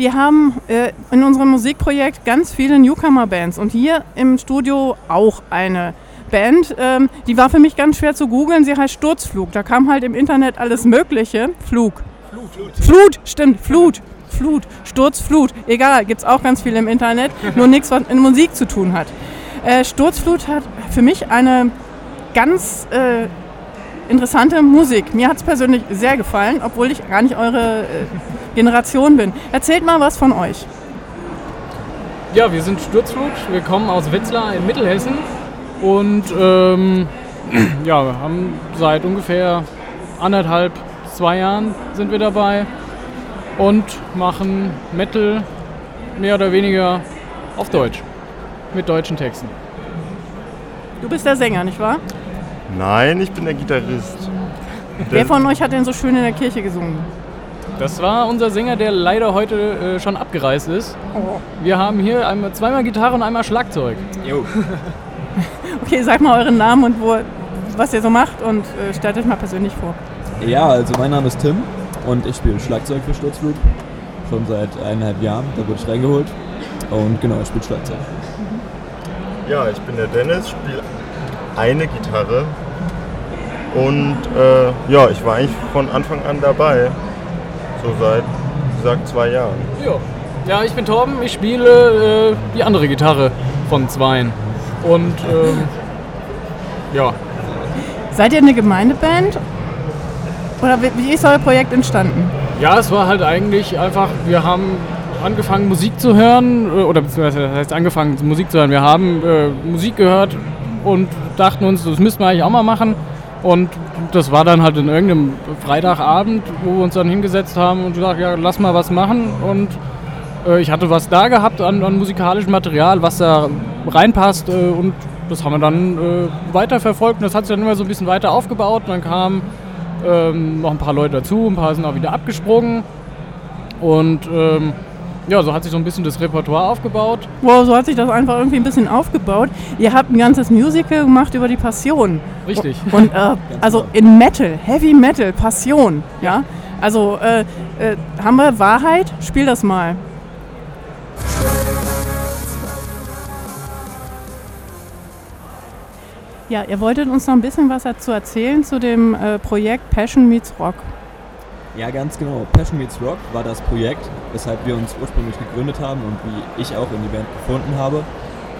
Wir haben äh, in unserem Musikprojekt ganz viele Newcomer-Bands und hier im Studio auch eine Band. Ähm, die war für mich ganz schwer zu googeln. Sie heißt Sturzflug. Da kam halt im Internet alles Mögliche. Flug. Flut, Flut. Flut, stimmt, Flut. Flut, Sturzflut, egal, gibt es auch ganz viel im Internet, nur nichts, was mit Musik zu tun hat. Äh, Sturzflut hat für mich eine ganz äh, interessante Musik. Mir hat es persönlich sehr gefallen, obwohl ich gar nicht eure äh, Generation bin. Erzählt mal was von euch. Ja, wir sind Sturzflut, wir kommen aus Wetzlar in Mittelhessen und ähm, ja, haben seit ungefähr anderthalb, zwei Jahren sind wir dabei und machen Metal mehr oder weniger auf Deutsch mit deutschen Texten. Du bist der Sänger, nicht wahr? Nein, ich bin der Gitarrist. Wer von euch hat denn so schön in der Kirche gesungen? Das war unser Sänger, der leider heute äh, schon abgereist ist. Oh. Wir haben hier einmal, zweimal Gitarre und einmal Schlagzeug. Jo. okay, sag mal euren Namen und wo, was ihr so macht und äh, stellt euch mal persönlich vor. Ja, also mein Name ist Tim und ich spiele Schlagzeug für Sturzflut. Schon seit eineinhalb Jahren, da wurde ich reingeholt. Und genau, ich spiele Schlagzeug. Ja, ich bin der Dennis, spiele eine Gitarre. Und äh, ja, ich war eigentlich von Anfang an dabei. So seit, wie gesagt, zwei Jahren. Ja, ja ich bin Torben, ich spiele äh, die andere Gitarre von Zweien. Und ähm, ja. Seid ihr eine Gemeindeband? Oder wie ist euer Projekt entstanden? Ja, es war halt eigentlich einfach, wir haben angefangen Musik zu hören, äh, oder beziehungsweise das heißt angefangen Musik zu hören. Wir haben äh, Musik gehört und dachten uns, das müssten wir eigentlich auch mal machen. Und das war dann halt in irgendeinem Freitagabend, wo wir uns dann hingesetzt haben und gesagt, ja, lass mal was machen. Und äh, ich hatte was da gehabt an, an, musikalischem Material, was da reinpasst. Äh, und das haben wir dann äh, weiterverfolgt. Und das hat sich dann immer so ein bisschen weiter aufgebaut. Und dann kamen ähm, noch ein paar Leute dazu, ein paar sind auch wieder abgesprungen. Und ähm, ja, so hat sich so ein bisschen das Repertoire aufgebaut. Wow, so hat sich das einfach irgendwie ein bisschen aufgebaut. Ihr habt ein ganzes Musical gemacht über die Passion. Richtig. Und äh, also in Metal, Heavy Metal, Passion. Ja. Also äh, äh, haben wir Wahrheit? Spiel das mal. Ja, ihr wolltet uns noch ein bisschen was dazu erzählen zu dem äh, Projekt Passion Meets Rock. Ja, ganz genau. Passion Meets Rock war das Projekt, weshalb wir uns ursprünglich gegründet haben und wie ich auch in die Band gefunden habe.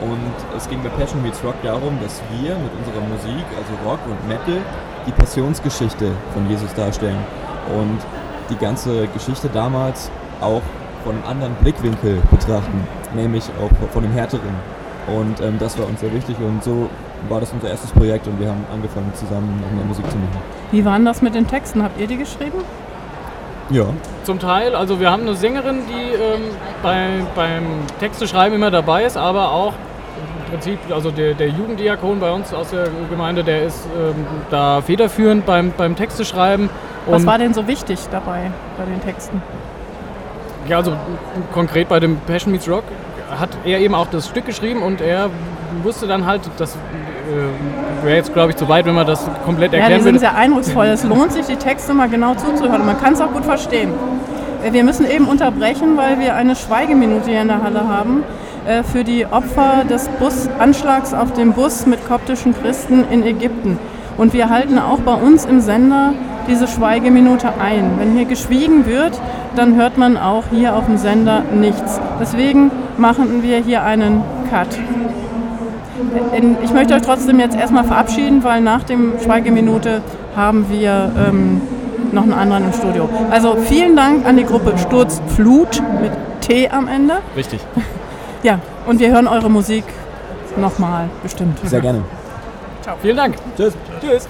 Und es ging bei Passion Meets Rock darum, dass wir mit unserer Musik, also Rock und Metal, die Passionsgeschichte von Jesus darstellen. Und die ganze Geschichte damals auch von einem anderen Blickwinkel betrachten, nämlich auch von dem härteren. Und ähm, das war uns sehr wichtig und so war das unser erstes Projekt und wir haben angefangen zusammen noch mehr Musik zu machen. Wie waren das mit den Texten? Habt ihr die geschrieben? Ja. Zum Teil. Also wir haben eine Sängerin, die ähm, bei, beim Texteschreiben immer dabei ist, aber auch im Prinzip, also der, der Jugenddiakon bei uns aus der Gemeinde, der ist ähm, da federführend beim, beim Texteschreiben. Was war denn so wichtig dabei bei den Texten? Ja, also konkret bei dem Passion Meets Rock hat er eben auch das Stück geschrieben und er wusste dann halt, das äh, wäre jetzt glaube ich zu weit, wenn man das komplett erklären würde. Ja, die sind sehr eindrucksvoll. Es lohnt sich, die Texte mal genau zuzuhören. Man kann es auch gut verstehen. Äh, wir müssen eben unterbrechen, weil wir eine Schweigeminute hier in der Halle haben äh, für die Opfer des Busanschlags auf dem Bus mit koptischen Christen in Ägypten. Und wir halten auch bei uns im Sender diese Schweigeminute ein. Wenn hier geschwiegen wird, dann hört man auch hier auf dem Sender nichts. Deswegen machen wir hier einen Cut. Ich möchte euch trotzdem jetzt erstmal verabschieden, weil nach dem Schweigeminute haben wir ähm, noch einen anderen im Studio. Also vielen Dank an die Gruppe Sturzflut mit T am Ende. Richtig. Ja, und wir hören eure Musik nochmal bestimmt. Sehr gerne. Ciao. Vielen Dank. Tschüss. Tschüss.